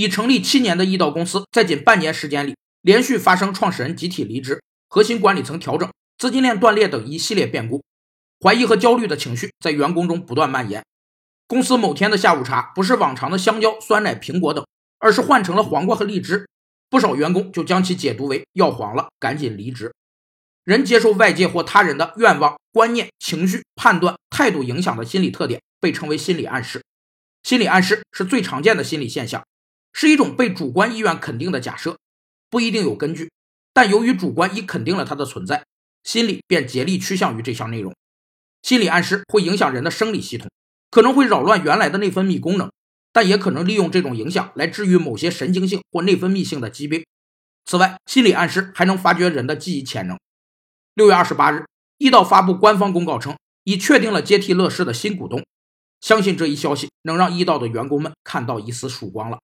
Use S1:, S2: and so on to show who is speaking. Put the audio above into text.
S1: 已成立七年的易道公司在仅半年时间里，连续发生创始人集体离职、核心管理层调整、资金链断裂等一系列变故，怀疑和焦虑的情绪在员工中不断蔓延。公司某天的下午茶不是往常的香蕉、酸奶、苹果等，而是换成了黄瓜和荔枝。不少员工就将其解读为要黄了，赶紧离职。人接受外界或他人的愿望、观念、情绪、判断、态度影响的心理特点，被称为心理暗示。心理暗示是最常见的心理现象。是一种被主观意愿肯定的假设，不一定有根据，但由于主观已肯定了它的存在，心理便竭力趋向于这项内容。心理暗示会影响人的生理系统，可能会扰乱原来的内分泌功能，但也可能利用这种影响来治愈某些神经性或内分泌性的疾病。此外，心理暗示还能发掘人的记忆潜能。六月二十八日，易道发布官方公告称，已确定了接替乐视的新股东，相信这一消息能让易道的员工们看到一丝曙光了。